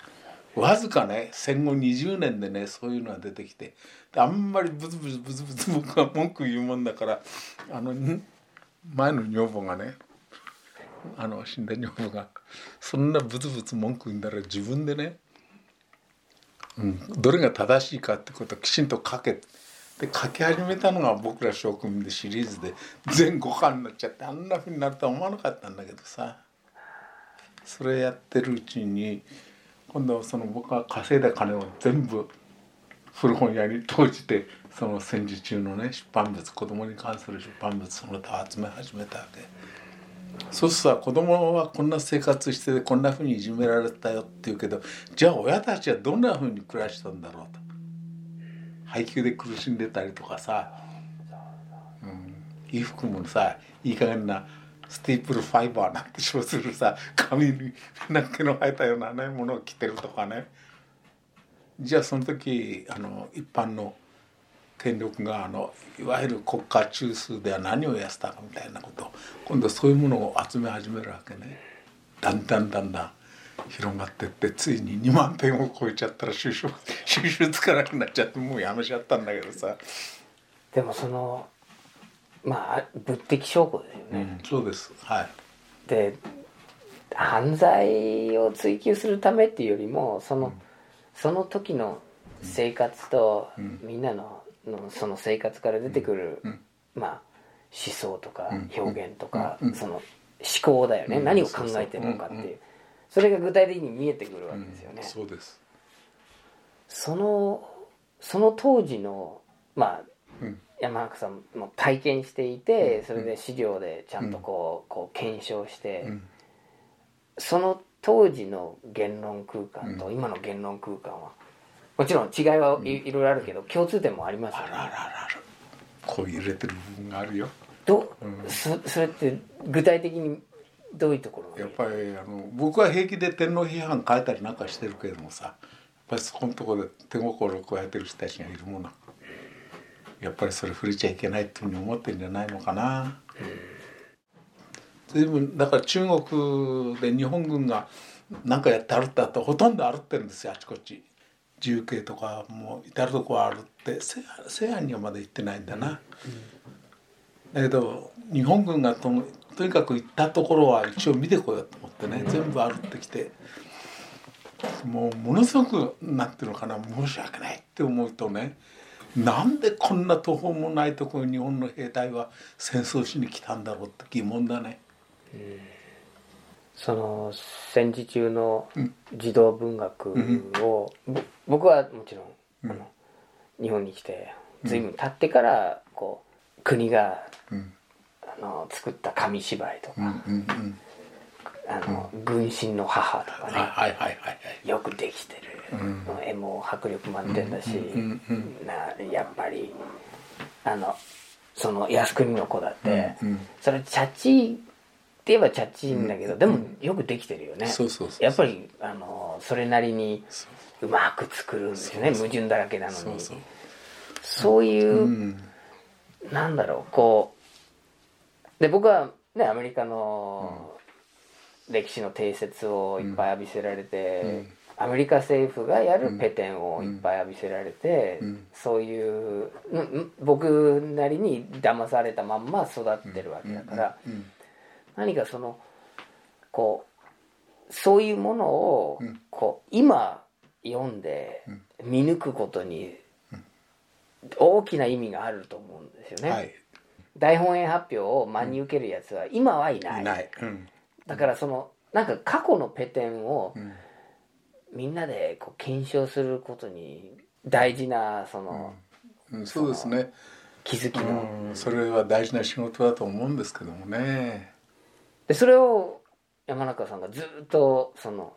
わずかね戦後20年でねそういうのが出てきて。あんまりブツブツブツブツ僕は文句言うもんだからあの前の女房がねあの死んだ女房がそんなブツブツ文句言うんだら自分でねうん、どれが正しいかってことをきちんと書けで書き始めたのが僕ら諸君でシリーズで全5巻になっちゃってあんなふうになるとは思わなかったんだけどさ。それやってるうちに今度はその僕が稼いだ金を全部古本屋に投じてその戦時中のね出版物子供に関する出版物その他集め始めたわけ。そうするとさ子供はこんな生活しててこんなふうにいじめられたよって言うけどじゃあ親たちはどんなふうに暮らしたんだろうと。配給で苦しんでたりとかさ、うん、衣服もさいい加減なスティープルファイバーなんて称するさ髪になん毛の生えたようなねものを着てるとかね。じゃあその時あの一般の権力があのいわゆる国家中枢では何をやったかみたいなこと今度そういうものを集め始めるわけね。だんだんだんだん広がってってついに2万点を超えちゃったら収集収集つかなくなっちゃってもうやめちゃったんだけどさ、でもそのまあ物的証拠ですよね、うん、そうです。はい。で犯罪を追及するためっていうよりもその、その時の生活と、みんなののその生活から出てくる、まあ思想とか表現とか、その思考だよね、何を考えてるのかっていう、それが具体的に見えてくるわけですよね、そうです。そのその当時のまあ、うん山中さんも体験していて、それで資料でちゃんとこう,、こう検証して、ん。その当時の言論空間と今の言論空間はもちろん違いはい,、ろいろあるけど共通点もありますよね。あこう揺れてる部分があるよ。どそそれって具体的にどういうところがやっぱりあの僕は平気で天皇批判書いたりなんかしてるけれどもさやっぱりそこのところで手心を加えてる人たちがいるものやっぱりそれ触れちゃいけないっていうふうに思ってるんじゃないのかな。随分だから中国で日本軍が何かやって歩ったとほとんど歩ってるんですよあちこち。重慶とかもう至る所歩って西安西安にはまだ行ってないんだな。だけど日本軍がととにかく行ったところは一応見てこようと思ってね全部歩ってきてもうものすごくなんていうのかな申し訳ないって思うとねなんでこんな途方もないところに日本の兵隊は戦争しに来たんだろうって疑問だね。その戦時中の児童文学を、ぼ僕はもちろん、あの日本に来て随分経ってからこう国が、うん。あの作った紙芝居とか、うんうんうん。あの軍神の母とかね、よくできてる、絵も迫力満点だし、なやっぱりあのその靖国の子だって、それチャッチーって言えばチャッチーんだけど、でもよくできてるよね。そうそうそうやっぱりあのそれなりにう。まく作るんですよね。矛盾だらけなのに。そういう、うん。なんだろうこうで僕はねアメリカの歴史の定説をいっぱい浴びせられてアメリカ政府がやるペテンをいっぱい浴びせられて、うん。そういううんうん僕なりに騙されたまんま育ってるわけだから、うん。何かそのこうそういうものをうん。こう今読んで見抜くことに大きな意味があると思うんですよね、はい。大本営発表を真に受けるやつは今はいない,、いない、うん。だからそのなんか過去のペテンをうんみんなでこう検証することに大事なそのうん、そうですね、気づきの、うん、それは大事な仕事だと思うんですけどもね。でそれを山中さんがずっとその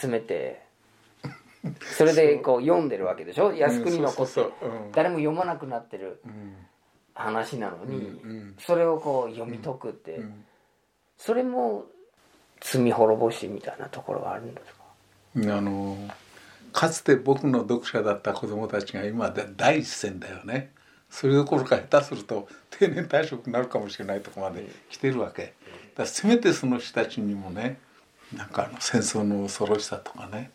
集めて (laughs) それでこう読んでるわけでしょ？靖国のこと。誰も読まなくなってるうん。話なのに、うんそれをこう読み解くって、うんそれも罪滅ぼしみたいなところがあるんですか？あのかつて僕の読者だった子供たちが今だ第一線だよね。それどころか下手すると定年退職になるかもしれないとこまで来てるわけ。だせめてその人たちにもねなんかあの戦争の恐ろしさとかね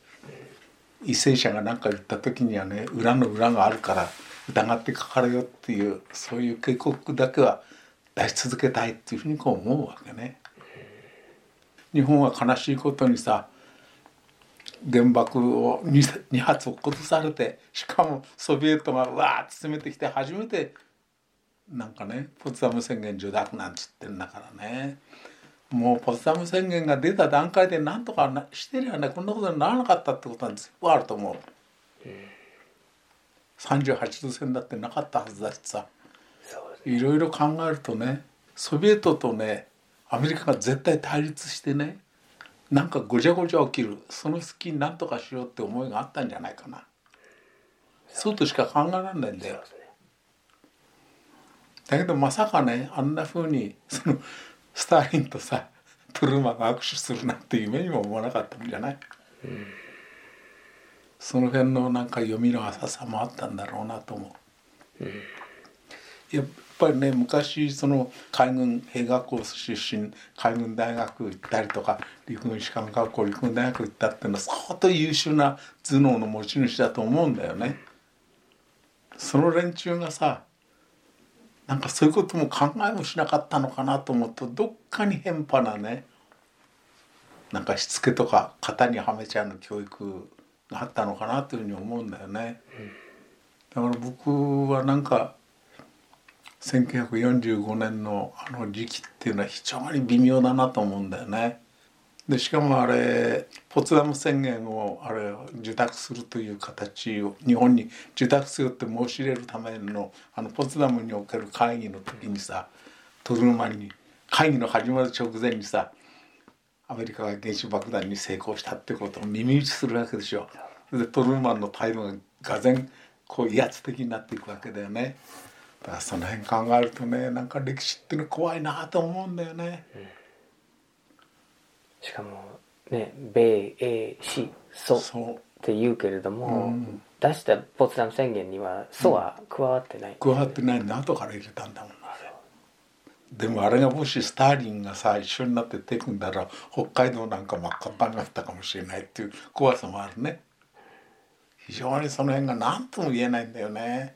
為政者が何か言った時にはね裏の裏があるから疑ってかかるよっていうそういう警告だけは出し続けたいっていうふうにこう思うわけね。日本は悲しいことにさ原爆を 2, 2発落っことされてしかもソビエトがわーって攻めてきて初めてなんかねポツダム宣言受諾なんつってんだからね。もうポツダム宣言が出た段階で何とかなしてりゃねこんなことにならなかったってことは全部あると思う。38度線だってなかったはずだしさ。いろいろ考えるとねソビエトとねアメリカが絶対対立してねなんかごちゃごちゃ起きる。その隙に何とかしようって思いがあったんじゃないかな。そうとしか考えられないんだよ。だけどまさかねあんな風にそのスターリンとさトゥルーマンが握手するなんて夢にも思わなかったんじゃない、その辺のなんか読みの浅さもあったんだろうなと思う、やっぱりね昔その海軍兵学校出身海軍大学行ったりとか陸軍士官学校陸軍大学行ったっていうのは相当優秀な頭脳の持ち主だと思うんだよね。その連中がさなんかそういうことも考えもしなかったのかなと思うとどっかに変派なねなんかしつけとか型にはめちゃうの教育があったのかなというふうに思うんだよね。だから僕はなんか1945年のあの時期っていうのは非常に微妙だなと思うんだよね。でしかもあれポツダム宣言をあれ受諾するという形を日本に受諾するって申し入れるためのあのポツダムにおける会議の時にさトルーマンに会議の始まる直前にさアメリカが原子爆弾に成功したってことを耳打ちするわけでしょ。でトルーマンの態度ががぜこう威圧的になっていくわけだよね。だからその辺考えるとねなんか歴史っていうの怖いなと思うんだよね。しかもね米英史ソって言うけれども、うん。出したポツダム宣言にはソは加わってない、加わってないの後から入れたんだもんでもあれがもしスターリンがさ一緒になって手組んだら北海道なんか真っ赤っぱになったかもしれないっていう怖さもあるね。非常にその辺が何とも言えないんだよね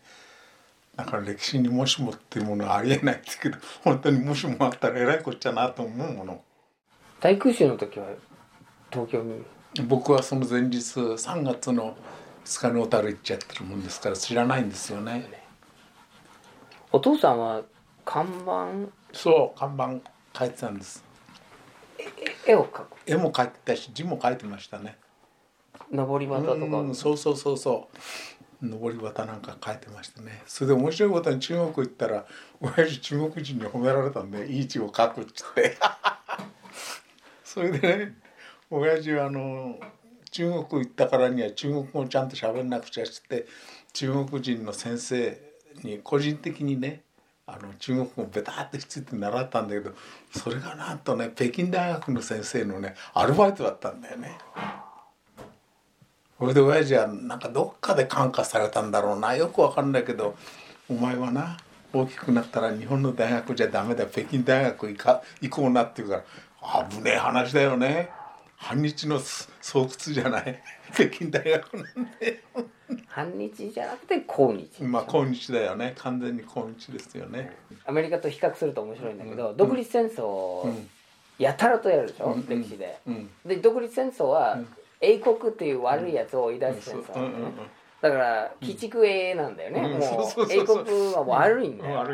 だから歴史にもしもっていうものはありえないですけど本当にもしもあったらえらいこっちゃなと思うもの。大空襲の時は東京に？僕はその前日3月の2日に小樽行っちゃってるもんですから知らないんですよね。お父さんは看板？そう看板書いてたんです。絵を描く？絵も描いてたし字も書いてましたね。上り旗とか、うんそうそうそうそう上り旗なんか書いてましたねそれで面白いことに中国行ったら親父中国人に褒められたんでいい字を書くっつって (laughs) それでね親父はあの中国行ったからには中国語ちゃんと喋んなくちゃっつって中国人の先生に個人的にねあの中国語をベターってついて習ったんだけどそれがなんとね北京大学の先生のねアルバイトだったんだよね。それで親父はなんかどっかで感化されたんだろうな。よくわかんないけどお前はな大きくなったら日本の大学じゃダメだ。北京大学行か行こうなって言うから危ねえ話だよね。反日の巣窟じゃない。北京大学なんで反日じゃなくて抗日まあ抗日だよね。完全に抗日ですよね。アメリカと比較すると面白いんだけど、独立戦争、うん。やたらとやるでしょ、うん。歴史で、うん。で独立戦争は、うん英国っていう悪いやつを追い出す戦争うんだよね、だから鬼畜英なんだよね、うんもそう英国は悪いんだよ、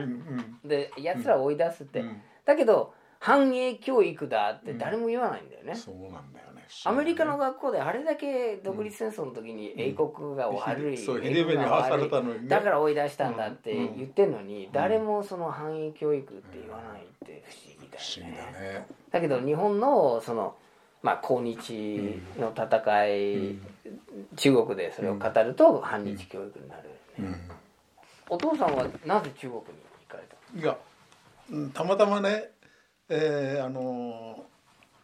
でやつらを追い出すって、うん。だけど反英教育だって誰も言わないんだよね、そうなんだよね。アメリカの学校であれだけ独立戦争の時に英国が悪い、だから追い出したんだってうん言ってんのに、誰もその反英教育って言わないって不思議だよね。だけど日本のそのまあ抗日の戦い、中国でそれを語ると反日教育になる、うん。お父さんはなぜ中国に行かれたいやうんたまたまね、えーあの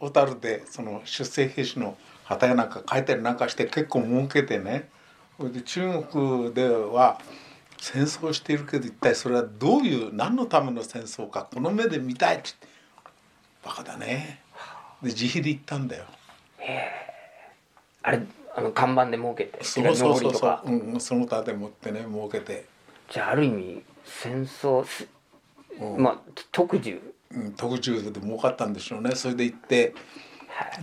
小樽でその出征兵士の旗やなんか書いたりなんかして結構儲けてねそれで中国では戦争しているけど一体それはどういう何のための戦争かこの目で見たいってバカだねで自費で行ったんだよ。あれあの看板で儲けてそうそうそうそう。うん、その他でもってね儲けて、じゃあある意味戦争すうん。まあ特需。うん、特注で儲かったんでしょうね。それで行って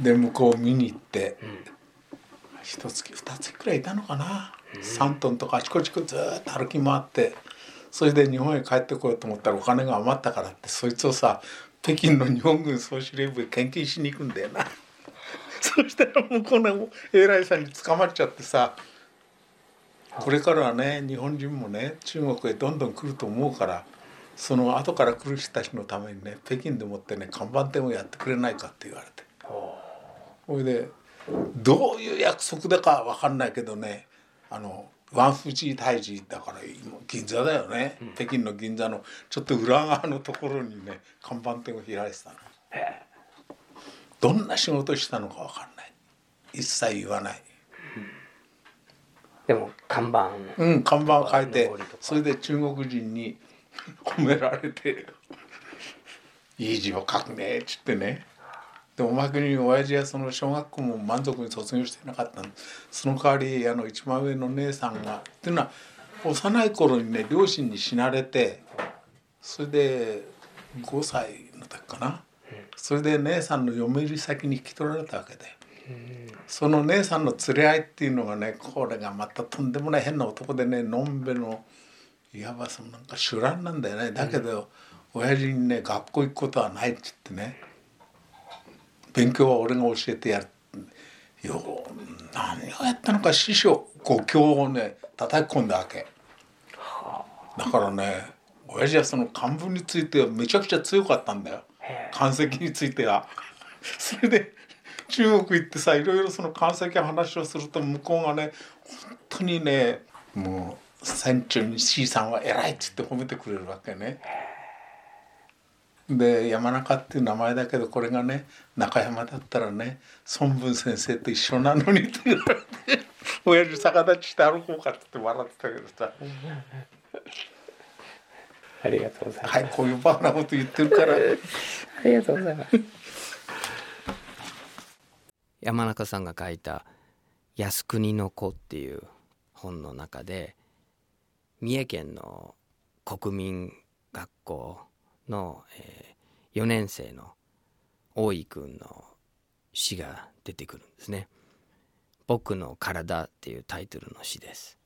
で向こう見に行って。一月二月くらいいたのかな、3トンとかあちこちずーっと歩き回って。それで日本へ帰ってこようと思ったらお金が余ったからってそいつをさ北京の日本軍総司令部へ献金しに行くんだよな。(laughs) そしたら向こうの偉いさんに捕まっちゃってさこれからはね日本人もね中国へどんどん来ると思うからその後から来る人たちのためにね北京でもってね看板店をやってくれないかって言われて。それでどういう約束だか分かんないけどねあのワンフジ大寺だから今銀座だよね、北京の銀座のちょっと裏側のところにね看板店を開いてたの。どんな仕事したのか分かんない。一切言わない。でも看板。うん看板を変えてそれで中国人に褒められて「いい字を書くね」っつってねでおまけに親父はその小学校も満足に卒業してなかった。のその代わりあの一番上の姉さんがっていうのは幼い頃にね両親に死なれてそれで5歳の時かな。それで姉さんの嫁入り先に引き取られたわけで。その姉さんの連れ合いっていうのがねこれがまたとんでもない変な男でねのんべのいわばそのなんか酒乱なんだよね。だけど、親父にね学校行くことはないって言ってね。勉強は俺が教えてやる。よ何をやったのか師匠五教をね叩き込んだわけ。だからね親父はその漢文についてはめちゃくちゃ強かったんだよ。漢石については。それで中国行ってさいろいろその漢石の話をすると向こうがね本当にねもう船長に C さんは偉いっつって褒めてくれるわけね。で山中っていう名前だけどこれがね中山だったらね孫文先生と一緒なのにって言われて親父逆立ちして歩こうかって言って笑ってたけどさ。(laughs) ありがとうございます、はいこういうバカなこと言ってるから。ありがとうございます。山中さんが書いた「靖国の子」っていう本の中で三重県の国民学校の、え4年生の大井くんの詩が出てくるんですね。僕の体っていうタイトルの詩です。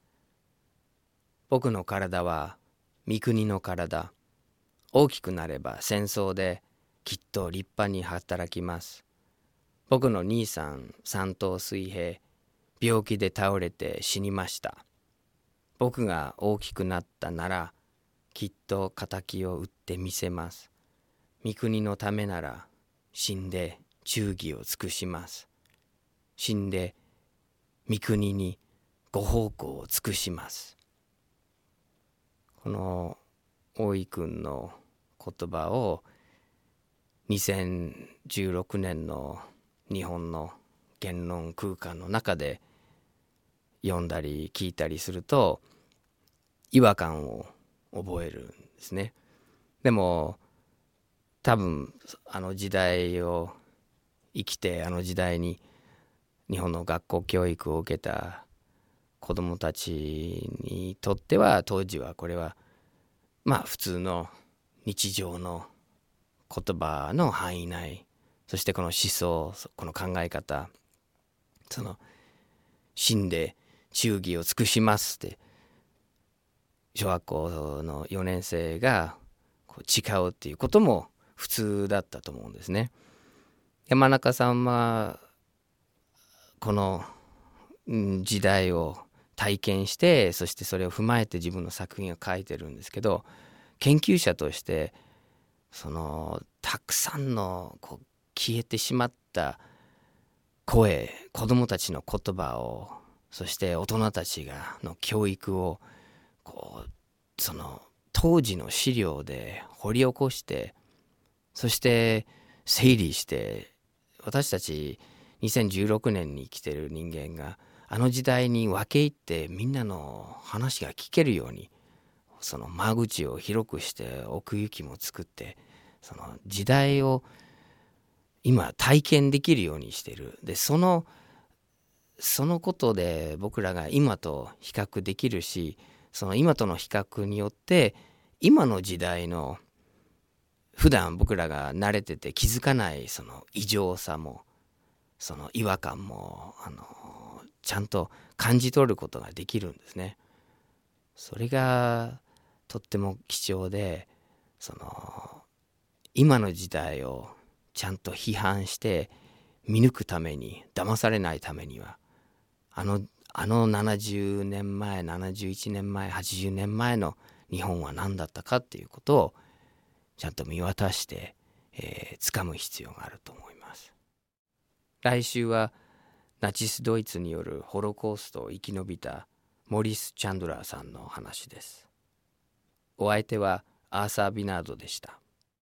僕の体は三国の体。大きくなれば戦争できっと立派に働きます。僕の兄さん三等水平病気で倒れて死にました僕が大きくなったならきっと敵を撃ってみせます。三国のためなら死んで忠義を尽くします。死んで三国にご奉公を尽くします。この大井君の言葉を2016年の日本の言論空間の中で読んだり聞いたりすると違和感を覚えるんですね。でも多分あの時代を生きてあの時代に日本の学校教育を受けた子どもたちにとっては当時はこれはまあ普通の日常の言葉の範囲内そしてこの思想この考え方その死んで忠義を尽くしますって小学校の4年生がこう誓うっていうことも普通だったと思うんですね。山中さんはこの時代を体験してそしてそれを踏まえて自分の作品を書いてるんですけど研究者としてそのたくさんのこう消えてしまった声子どもたちの言葉をそして大人たちがの教育をこうその当時の資料で掘り起こしてそして整理して私たち2016年に生きてる人間があの時代に分け入ってみんなの話が聞けるようにその間口を広くして奥行きも作ってその時代を今体験できるようにしてる。でそのそのことで僕らが今と比較できるしその今との比較によって今の時代の普段僕らが慣れてて気づかないその異常さもその違和感もあのちゃんと感じ取ることができるんですね。それがとっても貴重でその今の時代をちゃんと批判して見抜くために騙されないためにはあのあの70年前71年前80年前の日本は何だったかっていうことをちゃんと見渡して、えー、掴む必要があると思います。来週はナチスドイツによるホロコーストを生き延びたモリス・チャンドラーさんの話です。お相手はアーサー・ビナードでした。